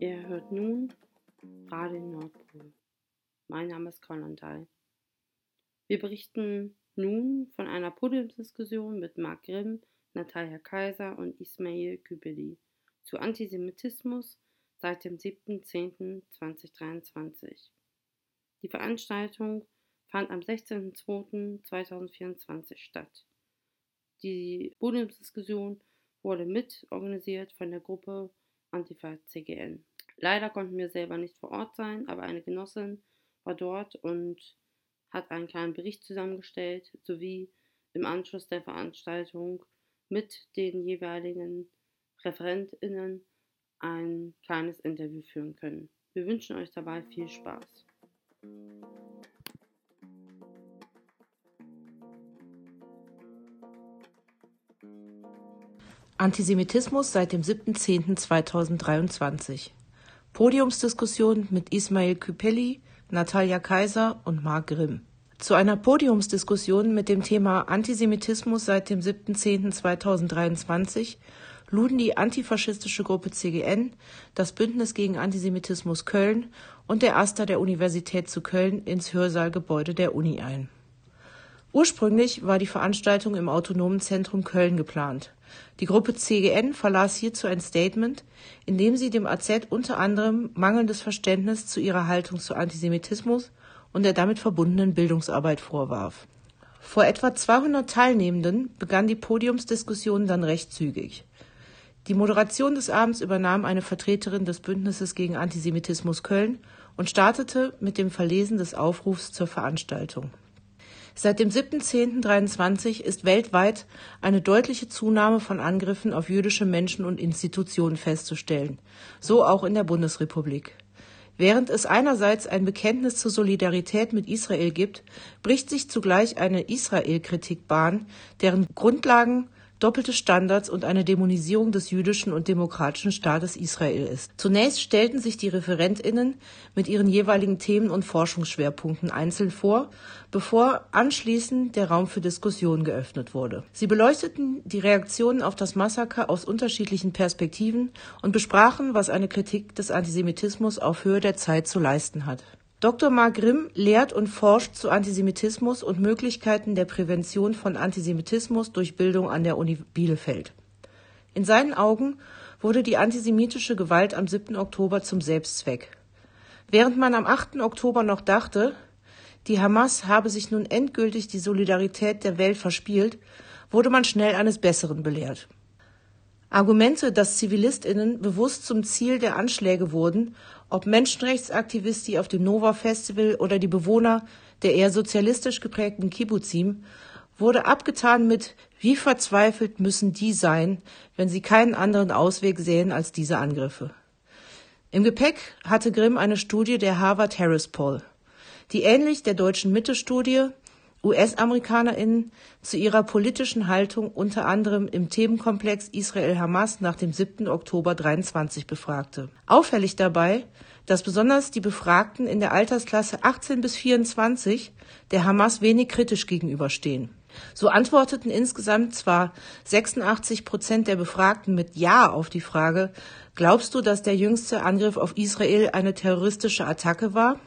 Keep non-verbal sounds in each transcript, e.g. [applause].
Ihr hört nun Radio Nordpol. Mein Name ist Colin Dai. Wir berichten nun von einer Podiumsdiskussion mit Marc Grimm, Natalia Kaiser und Ismail Kübeli zu Antisemitismus seit dem 7.10.2023. Die Veranstaltung fand am 16.02.2024 statt. Die Podiumsdiskussion wurde mitorganisiert von der Gruppe Antifa CGN. Leider konnten wir selber nicht vor Ort sein, aber eine Genossin war dort und hat einen kleinen Bericht zusammengestellt, sowie im Anschluss der Veranstaltung mit den jeweiligen ReferentInnen ein kleines Interview führen können. Wir wünschen euch dabei viel Spaß. Antisemitismus seit dem 7.10.2023. Podiumsdiskussion mit Ismail Küpeli, Natalia Kaiser und Marc Grimm. Zu einer Podiumsdiskussion mit dem Thema Antisemitismus seit dem 7.10.2023 luden die antifaschistische Gruppe CGN, das Bündnis gegen Antisemitismus Köln und der AStA der Universität zu Köln ins Hörsaalgebäude der Uni ein. Ursprünglich war die Veranstaltung im Autonomen Zentrum Köln geplant. Die Gruppe CGN verlas hierzu ein Statement, in dem sie dem AZ unter anderem mangelndes Verständnis zu ihrer Haltung zu Antisemitismus und der damit verbundenen Bildungsarbeit vorwarf. Vor etwa 200 Teilnehmenden begann die Podiumsdiskussion dann recht zügig. Die Moderation des Abends übernahm eine Vertreterin des Bündnisses gegen Antisemitismus Köln und startete mit dem Verlesen des Aufrufs zur Veranstaltung Seit dem 7.10.23 ist weltweit eine deutliche Zunahme von Angriffen auf jüdische Menschen und Institutionen festzustellen, so auch in der Bundesrepublik. Während es einerseits ein Bekenntnis zur Solidarität mit Israel gibt, bricht sich zugleich eine Israel-Kritik Bahn, deren Grundlagen doppelte Standards und eine Dämonisierung des jüdischen und demokratischen Staates Israel ist. Zunächst stellten sich die Referentinnen mit ihren jeweiligen Themen und Forschungsschwerpunkten einzeln vor, bevor anschließend der Raum für Diskussionen geöffnet wurde. Sie beleuchteten die Reaktionen auf das Massaker aus unterschiedlichen Perspektiven und besprachen, was eine Kritik des Antisemitismus auf Höhe der Zeit zu leisten hat Dr. Mark Grimm lehrt und forscht zu Antisemitismus und Möglichkeiten der Prävention von Antisemitismus durch Bildung an der Uni Bielefeld. In seinen Augen wurde die antisemitische Gewalt am 7. Oktober zum Selbstzweck. Während man am 8. Oktober noch dachte, die Hamas habe sich nun endgültig die Solidarität der Welt verspielt, wurde man schnell eines Besseren belehrt. Argumente, dass Zivilistinnen bewusst zum Ziel der Anschläge wurden ob Menschenrechtsaktivisten auf dem Nova Festival oder die Bewohner der eher sozialistisch geprägten Kibbuzim, wurde abgetan mit Wie verzweifelt müssen die sein, wenn sie keinen anderen Ausweg sehen als diese Angriffe. Im Gepäck hatte Grimm eine Studie der Harvard Harris Poll, die ähnlich der deutschen Mitte-Studie US-AmerikanerInnen zu ihrer politischen Haltung unter anderem im Themenkomplex Israel-Hamas nach dem 7. Oktober 23 befragte. Auffällig dabei, dass besonders die Befragten in der Altersklasse 18 bis 24 der Hamas wenig kritisch gegenüberstehen. So antworteten insgesamt zwar 86 Prozent der Befragten mit Ja auf die Frage, glaubst du, dass der jüngste Angriff auf Israel eine terroristische Attacke war?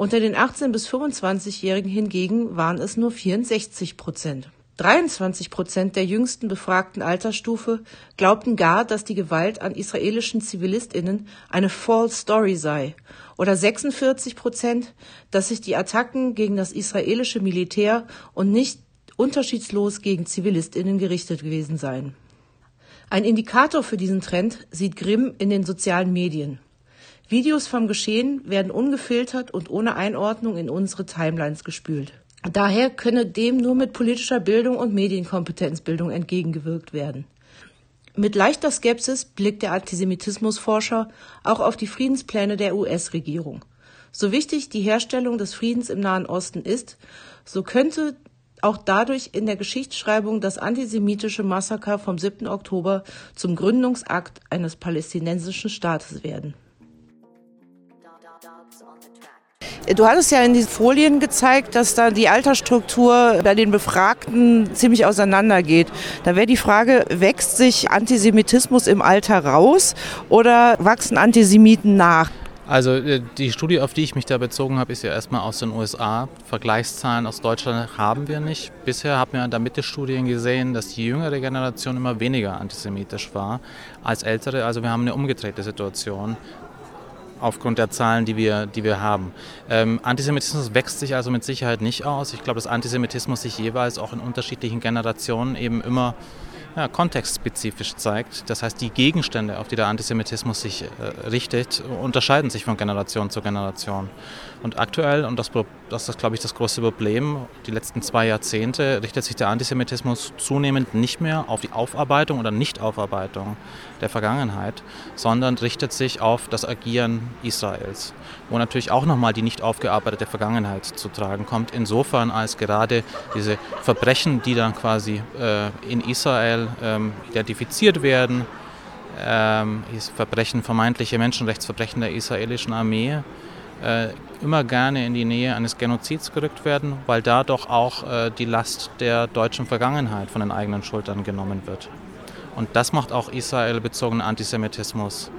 Unter den 18 bis 25-Jährigen hingegen waren es nur 64 Prozent. 23 Prozent der jüngsten befragten Altersstufe glaubten gar, dass die Gewalt an israelischen Zivilistinnen eine false story sei, oder 46 Prozent, dass sich die Attacken gegen das israelische Militär und nicht unterschiedslos gegen Zivilistinnen gerichtet gewesen seien. Ein Indikator für diesen Trend sieht Grimm in den sozialen Medien. Videos vom Geschehen werden ungefiltert und ohne Einordnung in unsere Timelines gespült. Daher könne dem nur mit politischer Bildung und Medienkompetenzbildung entgegengewirkt werden. Mit leichter Skepsis blickt der Antisemitismusforscher auch auf die Friedenspläne der US-Regierung. So wichtig die Herstellung des Friedens im Nahen Osten ist, so könnte auch dadurch in der Geschichtsschreibung das antisemitische Massaker vom 7. Oktober zum Gründungsakt eines palästinensischen Staates werden. Du hattest ja in den Folien gezeigt, dass da die Altersstruktur bei den Befragten ziemlich auseinandergeht. Da wäre die Frage, wächst sich Antisemitismus im Alter raus oder wachsen Antisemiten nach? Also äh, die Studie, auf die ich mich da bezogen habe, ist ja erstmal aus den USA. Vergleichszahlen aus Deutschland haben wir nicht. Bisher haben wir in der Mitte Studien gesehen, dass die jüngere Generation immer weniger antisemitisch war als ältere. Also wir haben eine umgedrehte Situation aufgrund der Zahlen, die wir, die wir haben. Ähm, Antisemitismus wächst sich also mit Sicherheit nicht aus. Ich glaube, dass Antisemitismus sich jeweils auch in unterschiedlichen Generationen eben immer ja, kontextspezifisch zeigt. Das heißt, die Gegenstände, auf die der Antisemitismus sich äh, richtet, unterscheiden sich von Generation zu Generation. Und aktuell, und das, das ist, glaube ich, das größte Problem, die letzten zwei Jahrzehnte richtet sich der Antisemitismus zunehmend nicht mehr auf die Aufarbeitung oder Nichtaufarbeitung der Vergangenheit, sondern richtet sich auf das Agieren Israels, wo natürlich auch nochmal die nicht aufgearbeitete Vergangenheit zu tragen kommt, insofern als gerade diese Verbrechen, die dann quasi äh, in Israel ähm, identifiziert werden, ähm, Verbrechen, vermeintliche Menschenrechtsverbrechen der israelischen Armee, äh, immer gerne in die Nähe eines Genozids gerückt werden, weil da doch auch äh, die Last der deutschen Vergangenheit von den eigenen Schultern genommen wird. Und das macht auch israelbezogenen Antisemitismus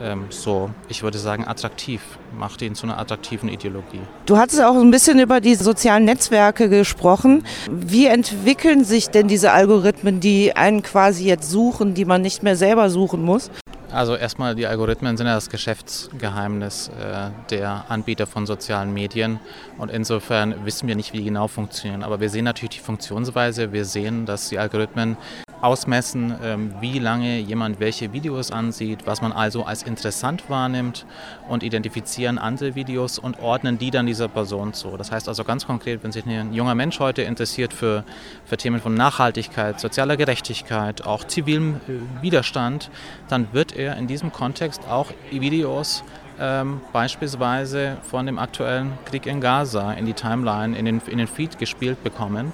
ähm, so, ich würde sagen, attraktiv, macht ihn zu einer attraktiven Ideologie. Du hattest auch ein bisschen über die sozialen Netzwerke gesprochen. Wie entwickeln sich denn diese Algorithmen, die einen quasi jetzt suchen, die man nicht mehr selber suchen muss? Also erstmal, die Algorithmen sind ja das Geschäftsgeheimnis äh, der Anbieter von sozialen Medien und insofern wissen wir nicht, wie die genau funktionieren. Aber wir sehen natürlich die Funktionsweise, wir sehen, dass die Algorithmen ausmessen, ähm, wie lange jemand welche Videos ansieht, was man also als interessant wahrnimmt und identifizieren andere Videos und ordnen die dann dieser Person zu. Das heißt also ganz konkret, wenn sich ein junger Mensch heute interessiert für, für Themen von Nachhaltigkeit, sozialer Gerechtigkeit, auch zivilem äh, Widerstand, dann wird er in diesem Kontext auch Videos ähm, beispielsweise von dem aktuellen Krieg in Gaza in die Timeline, in den, in den Feed gespielt bekommen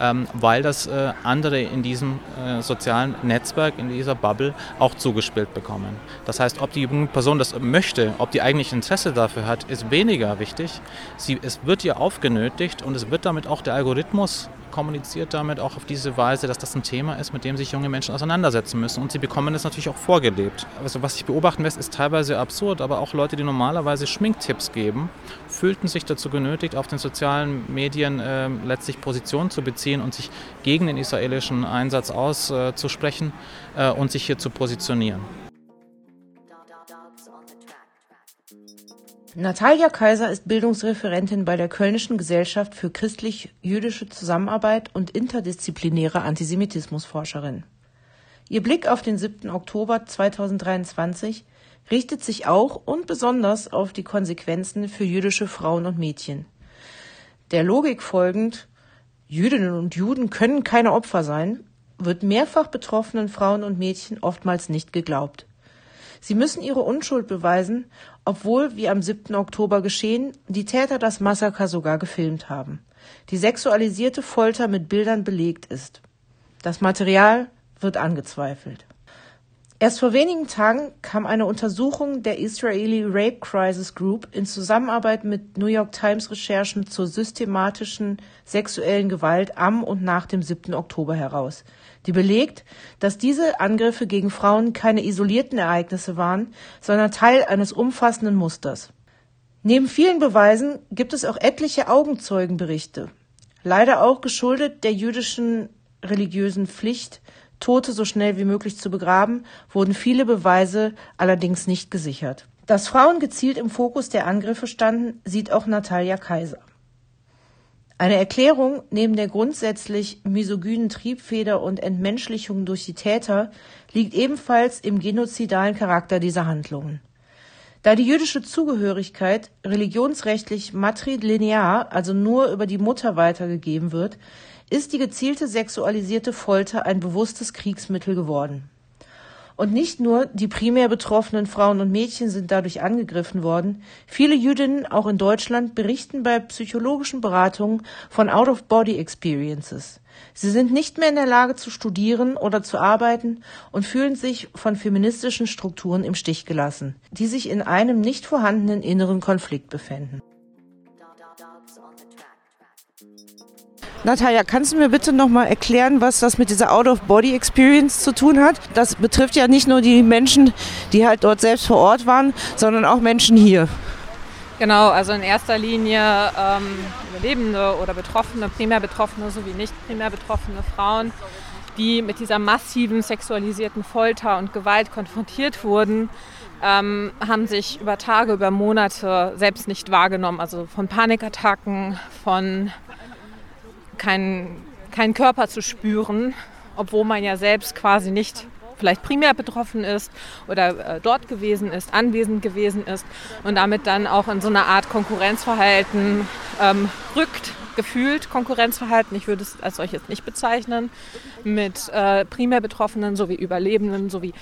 ähm, weil das äh, andere in diesem äh, sozialen Netzwerk, in dieser Bubble auch zugespielt bekommen. Das heißt, ob die Person das möchte, ob die eigentlich Interesse dafür hat, ist weniger wichtig. Sie, es wird ihr aufgenötigt und es wird damit auch der Algorithmus kommuniziert damit auch auf diese Weise, dass das ein Thema ist, mit dem sich junge Menschen auseinandersetzen müssen. Und sie bekommen es natürlich auch vorgelebt. Also was sich beobachten lässt, ist teilweise absurd, aber auch Leute, die normalerweise Schminktipps geben, fühlten sich dazu genötigt, auf den sozialen Medien äh, letztlich Position zu beziehen und sich gegen den israelischen Einsatz auszusprechen äh, und sich hier zu positionieren. Natalia Kaiser ist Bildungsreferentin bei der Kölnischen Gesellschaft für christlich-jüdische Zusammenarbeit und interdisziplinäre Antisemitismusforscherin. Ihr Blick auf den 7. Oktober 2023 richtet sich auch und besonders auf die Konsequenzen für jüdische Frauen und Mädchen. Der Logik folgend, Jüdinnen und Juden können keine Opfer sein, wird mehrfach betroffenen Frauen und Mädchen oftmals nicht geglaubt. Sie müssen ihre Unschuld beweisen, obwohl, wie am 7. Oktober geschehen, die Täter das Massaker sogar gefilmt haben. Die sexualisierte Folter mit Bildern belegt ist. Das Material wird angezweifelt. Erst vor wenigen Tagen kam eine Untersuchung der Israeli Rape Crisis Group in Zusammenarbeit mit New York Times Recherchen zur systematischen sexuellen Gewalt am und nach dem 7. Oktober heraus, die belegt, dass diese Angriffe gegen Frauen keine isolierten Ereignisse waren, sondern Teil eines umfassenden Musters. Neben vielen Beweisen gibt es auch etliche Augenzeugenberichte, leider auch geschuldet der jüdischen religiösen Pflicht, Tote so schnell wie möglich zu begraben, wurden viele Beweise allerdings nicht gesichert. Dass Frauen gezielt im Fokus der Angriffe standen, sieht auch Natalia Kaiser. Eine Erklärung neben der grundsätzlich misogynen Triebfeder und Entmenschlichung durch die Täter liegt ebenfalls im genozidalen Charakter dieser Handlungen. Da die jüdische Zugehörigkeit religionsrechtlich matrilinear, also nur über die Mutter weitergegeben wird, ist die gezielte sexualisierte Folter ein bewusstes Kriegsmittel geworden. Und nicht nur die primär betroffenen Frauen und Mädchen sind dadurch angegriffen worden. Viele Jüdinnen, auch in Deutschland, berichten bei psychologischen Beratungen von Out-of-Body-Experiences. Sie sind nicht mehr in der Lage zu studieren oder zu arbeiten und fühlen sich von feministischen Strukturen im Stich gelassen, die sich in einem nicht vorhandenen inneren Konflikt befinden. Natalia, kannst du mir bitte nochmal erklären, was das mit dieser Out-of-Body-Experience zu tun hat? Das betrifft ja nicht nur die Menschen, die halt dort selbst vor Ort waren, sondern auch Menschen hier. Genau, also in erster Linie ähm, Überlebende oder Betroffene, primär Betroffene sowie nicht primär betroffene Frauen, die mit dieser massiven sexualisierten Folter und Gewalt konfrontiert wurden, ähm, haben sich über Tage, über Monate selbst nicht wahrgenommen. Also von Panikattacken, von keinen kein Körper zu spüren, obwohl man ja selbst quasi nicht vielleicht primär betroffen ist oder äh, dort gewesen ist, anwesend gewesen ist und damit dann auch in so eine Art Konkurrenzverhalten ähm, rückt, gefühlt Konkurrenzverhalten, ich würde es als solches nicht bezeichnen, mit äh, primär Betroffenen sowie Überlebenden sowie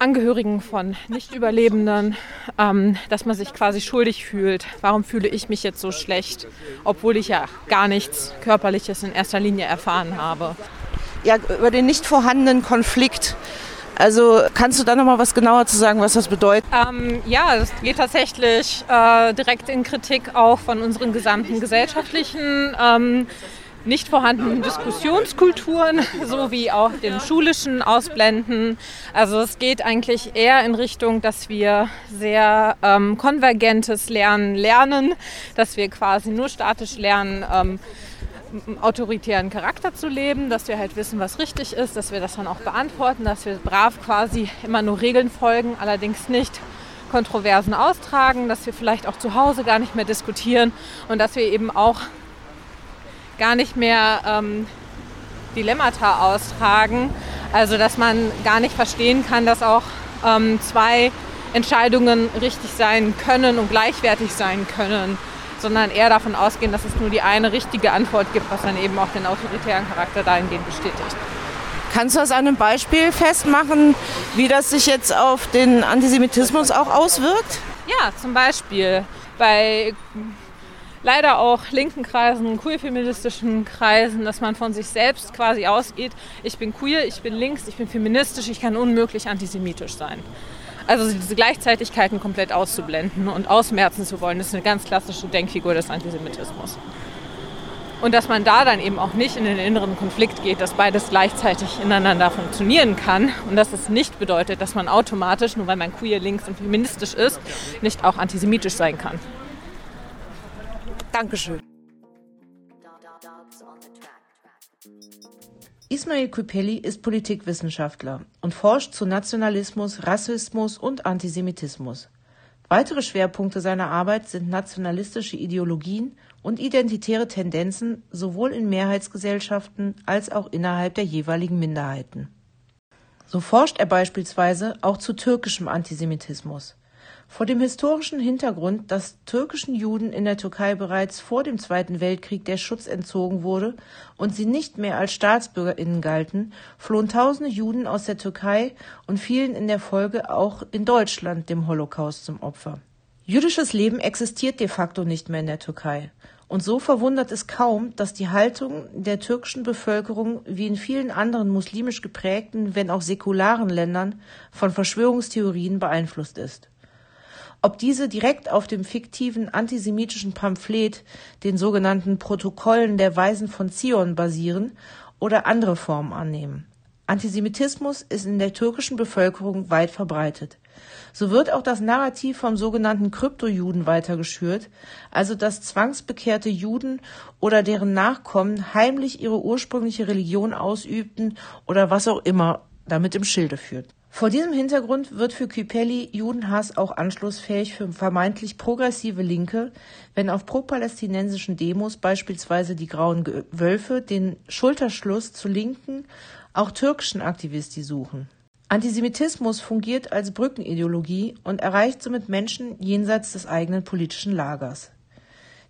Angehörigen von Nicht-Überlebenden, ähm, dass man sich quasi schuldig fühlt. Warum fühle ich mich jetzt so schlecht, obwohl ich ja gar nichts Körperliches in erster Linie erfahren habe? Ja, über den nicht vorhandenen Konflikt. Also kannst du da noch mal was genauer zu sagen, was das bedeutet? Ähm, ja, es geht tatsächlich äh, direkt in Kritik auch von unseren gesamten gesellschaftlichen ähm, nicht vorhandenen Diskussionskulturen sowie auch den schulischen Ausblenden. Also es geht eigentlich eher in Richtung, dass wir sehr ähm, konvergentes Lernen lernen, dass wir quasi nur statisch lernen, ähm, autoritären Charakter zu leben, dass wir halt wissen, was richtig ist, dass wir das dann auch beantworten, dass wir brav quasi immer nur Regeln folgen, allerdings nicht Kontroversen austragen, dass wir vielleicht auch zu Hause gar nicht mehr diskutieren und dass wir eben auch gar nicht mehr ähm, Dilemmata austragen. Also dass man gar nicht verstehen kann, dass auch ähm, zwei Entscheidungen richtig sein können und gleichwertig sein können, sondern eher davon ausgehen, dass es nur die eine richtige Antwort gibt, was dann eben auch den autoritären Charakter dahingehend bestätigt. Kannst du das an einem Beispiel festmachen, wie das sich jetzt auf den Antisemitismus auch auswirkt? Ja, zum Beispiel bei leider auch linken Kreisen, queer-feministischen Kreisen, dass man von sich selbst quasi ausgeht, ich bin queer, ich bin links, ich bin feministisch, ich kann unmöglich antisemitisch sein. Also diese Gleichzeitigkeiten komplett auszublenden und ausmerzen zu wollen, ist eine ganz klassische Denkfigur des Antisemitismus. Und dass man da dann eben auch nicht in den inneren Konflikt geht, dass beides gleichzeitig ineinander funktionieren kann und dass es nicht bedeutet, dass man automatisch, nur weil man queer, links und feministisch ist, nicht auch antisemitisch sein kann. Dankeschön. Ismail Küpeli ist Politikwissenschaftler und forscht zu Nationalismus, Rassismus und Antisemitismus. Weitere Schwerpunkte seiner Arbeit sind nationalistische Ideologien und identitäre Tendenzen sowohl in Mehrheitsgesellschaften als auch innerhalb der jeweiligen Minderheiten. So forscht er beispielsweise auch zu türkischem Antisemitismus. Vor dem historischen Hintergrund, dass türkischen Juden in der Türkei bereits vor dem Zweiten Weltkrieg der Schutz entzogen wurde und sie nicht mehr als Staatsbürgerinnen galten, flohen tausende Juden aus der Türkei und fielen in der Folge auch in Deutschland dem Holocaust zum Opfer. Jüdisches Leben existiert de facto nicht mehr in der Türkei. Und so verwundert es kaum, dass die Haltung der türkischen Bevölkerung wie in vielen anderen muslimisch geprägten, wenn auch säkularen Ländern von Verschwörungstheorien beeinflusst ist. Ob diese direkt auf dem fiktiven antisemitischen Pamphlet, den sogenannten Protokollen der Weisen von Zion, basieren oder andere Formen annehmen. Antisemitismus ist in der türkischen Bevölkerung weit verbreitet. So wird auch das Narrativ vom sogenannten Kryptojuden weitergeschürt, also dass zwangsbekehrte Juden oder deren Nachkommen heimlich ihre ursprüngliche Religion ausübten oder was auch immer damit im Schilde führt. Vor diesem Hintergrund wird für Küpeli Judenhass auch anschlussfähig für vermeintlich progressive Linke, wenn auf pro-palästinensischen Demos beispielsweise die Grauen Wölfe den Schulterschluss zu linken, auch türkischen Aktivisti suchen. Antisemitismus fungiert als Brückenideologie und erreicht somit Menschen jenseits des eigenen politischen Lagers.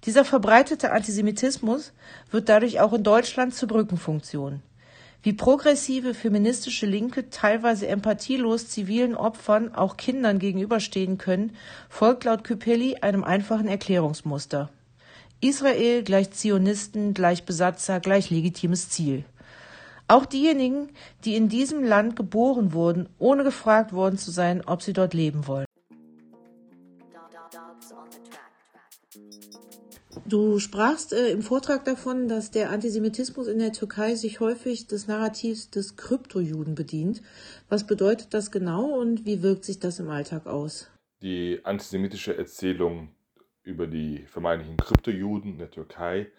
Dieser verbreitete Antisemitismus wird dadurch auch in Deutschland zur Brückenfunktion. Wie progressive feministische Linke teilweise empathielos zivilen Opfern, auch Kindern gegenüberstehen können, folgt laut Küpeli einem einfachen Erklärungsmuster. Israel gleich Zionisten, gleich Besatzer, gleich legitimes Ziel. Auch diejenigen, die in diesem Land geboren wurden, ohne gefragt worden zu sein, ob sie dort leben wollen. Du sprachst äh, im Vortrag davon, dass der Antisemitismus in der Türkei sich häufig des Narrativs des Kryptojuden bedient. Was bedeutet das genau und wie wirkt sich das im Alltag aus? Die antisemitische Erzählung über die vermeintlichen Kryptojuden in der Türkei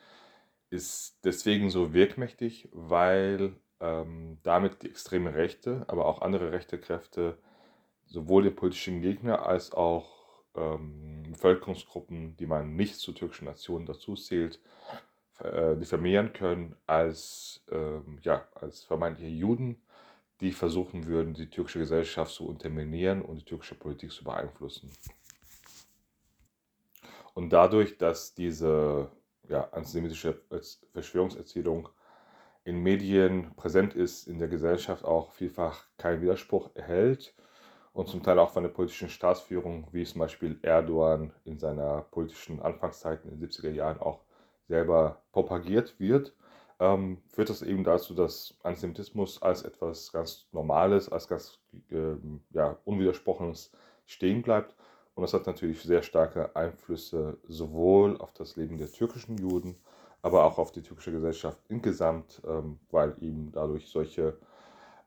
ist deswegen so wirkmächtig, weil ähm, damit die extreme Rechte, aber auch andere rechte Kräfte sowohl den politischen Gegner als auch ähm, Bevölkerungsgruppen, die man nicht zur türkischen Nation dazu zählt, äh, diffamieren können als, ähm, ja, als vermeintliche Juden, die versuchen würden, die türkische Gesellschaft zu unterminieren und die türkische Politik zu beeinflussen. Und dadurch, dass diese ja, antisemitische Verschwörungserzählung in Medien präsent ist, in der Gesellschaft auch vielfach keinen Widerspruch erhält und zum Teil auch von der politischen Staatsführung, wie zum Beispiel Erdogan in seiner politischen Anfangszeit in den 70er Jahren auch selber propagiert wird, ähm, führt das eben dazu, dass Antisemitismus als etwas ganz Normales, als ganz äh, ja, Unwidersprochenes stehen bleibt. Und das hat natürlich sehr starke Einflüsse sowohl auf das Leben der türkischen Juden, aber auch auf die türkische Gesellschaft insgesamt, ähm, weil eben dadurch solche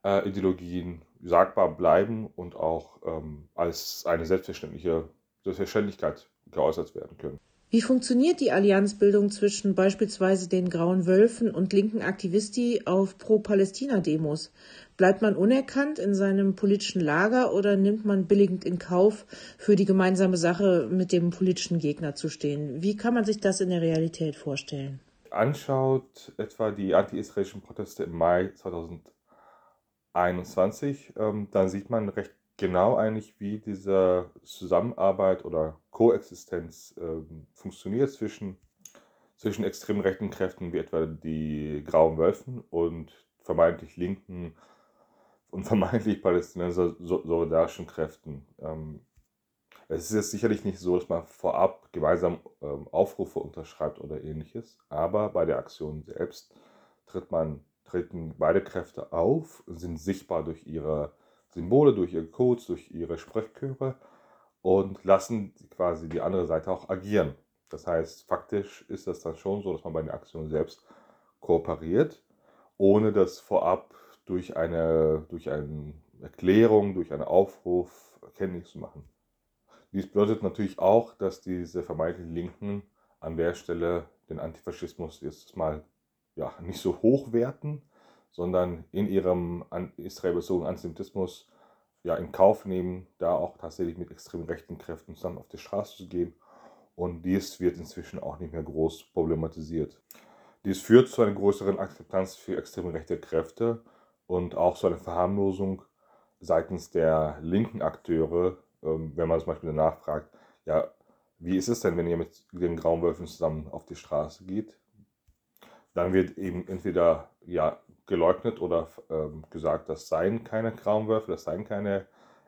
äh, Ideologien sagbar bleiben und auch ähm, als eine selbstverständliche Selbstverständlichkeit geäußert werden können. Wie funktioniert die Allianzbildung zwischen beispielsweise den Grauen Wölfen und linken Aktivisti auf Pro-Palästina-Demos? Bleibt man unerkannt in seinem politischen Lager oder nimmt man billigend in Kauf, für die gemeinsame Sache mit dem politischen Gegner zu stehen? Wie kann man sich das in der Realität vorstellen? Anschaut etwa die anti-israelischen Proteste im Mai 2021, ähm, dann sieht man recht genau eigentlich, wie diese Zusammenarbeit oder Koexistenz ähm, funktioniert zwischen, zwischen extrem rechten Kräften wie etwa die Grauen Wölfen und vermeintlich linken und [laughs] vermeintlich palästinenser solidarischen Kräften. Ähm, es ist jetzt sicherlich nicht so, dass man vorab gemeinsam ähm, Aufrufe unterschreibt oder ähnliches, aber bei der Aktion selbst tritt man, treten beide Kräfte auf, sind sichtbar durch ihre Symbole, durch ihre Codes, durch ihre Sprechchöre und lassen quasi die andere Seite auch agieren. Das heißt, faktisch ist das dann schon so, dass man bei der Aktion selbst kooperiert, ohne dass vorab durch eine, durch eine Erklärung, durch einen Aufruf erkenntlich zu machen. Dies bedeutet natürlich auch, dass diese vermeintlichen Linken an der Stelle den Antifaschismus jetzt mal ja, nicht so hoch werten, sondern in ihrem an Israel bezogenen Antisemitismus ja, in Kauf nehmen, da auch tatsächlich mit extrem rechten Kräften zusammen auf die Straße zu gehen. Und dies wird inzwischen auch nicht mehr groß problematisiert. Dies führt zu einer größeren Akzeptanz für extrem rechte Kräfte und auch zu einer Verharmlosung seitens der linken Akteure, ähm, wenn man zum Beispiel danach fragt, ja, wie ist es denn, wenn ihr mit den Grauen Wölfen zusammen auf die Straße geht? Dann wird eben entweder ja, geleugnet oder ähm, gesagt, das seien keine Grauen Wölfe, das seien keine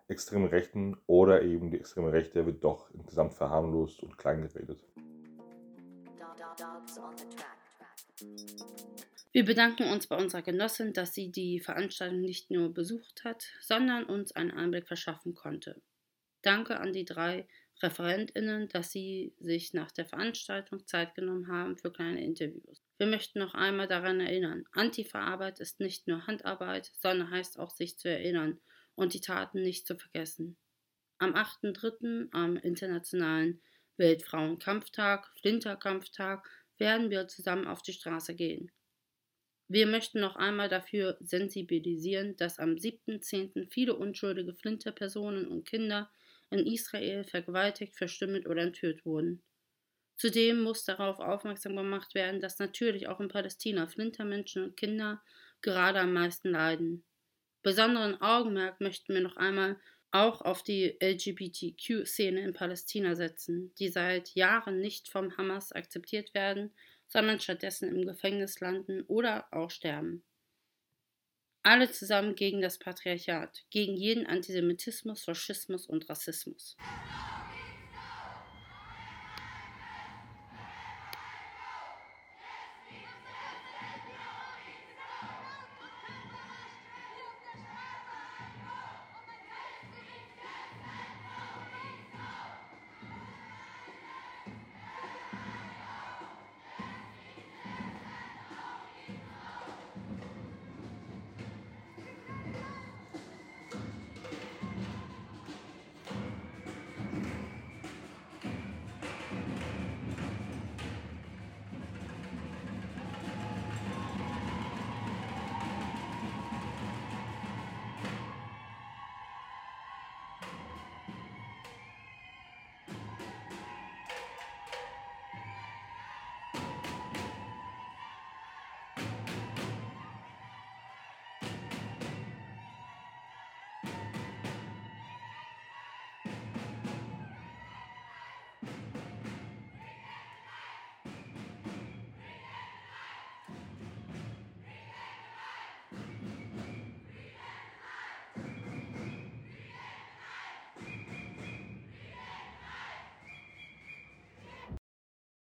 extremen Rechten oder eben die extreme Rechte wird doch insgesamt verharmlost und kleingeredet. Wir bedanken uns bei unserer Genossin, dass sie die Veranstaltung nicht nur besucht hat, sondern uns einen Einblick verschaffen konnte. Danke an die drei ReferentInnen, dass sie sich nach der Veranstaltung Zeit genommen haben für kleine Interviews. Wir möchten noch einmal daran erinnern, Antifa-Arbeit ist nicht nur Handarbeit, sondern heißt auch sich zu erinnern und die Taten nicht zu vergessen. Am 8.3., am Internationalen Weltfrauenkampftag, Flinterkampftag, werden wir zusammen auf die Straße gehen. Wir möchten noch einmal dafür sensibilisieren, dass am 7.10. viele unschuldige Flinterpersonen und Kinder in Israel vergewaltigt, verstümmelt oder entführt wurden. Zudem muss darauf aufmerksam gemacht werden, dass natürlich auch in Palästina Flintermenschen und Kinder gerade am meisten leiden. Besonderen Augenmerk möchten wir noch einmal auch auf die LGBTQ-Szene in Palästina setzen, die seit Jahren nicht vom Hamas akzeptiert werden sondern stattdessen im Gefängnis landen oder auch sterben. Alle zusammen gegen das Patriarchat, gegen jeden Antisemitismus, Faschismus und Rassismus.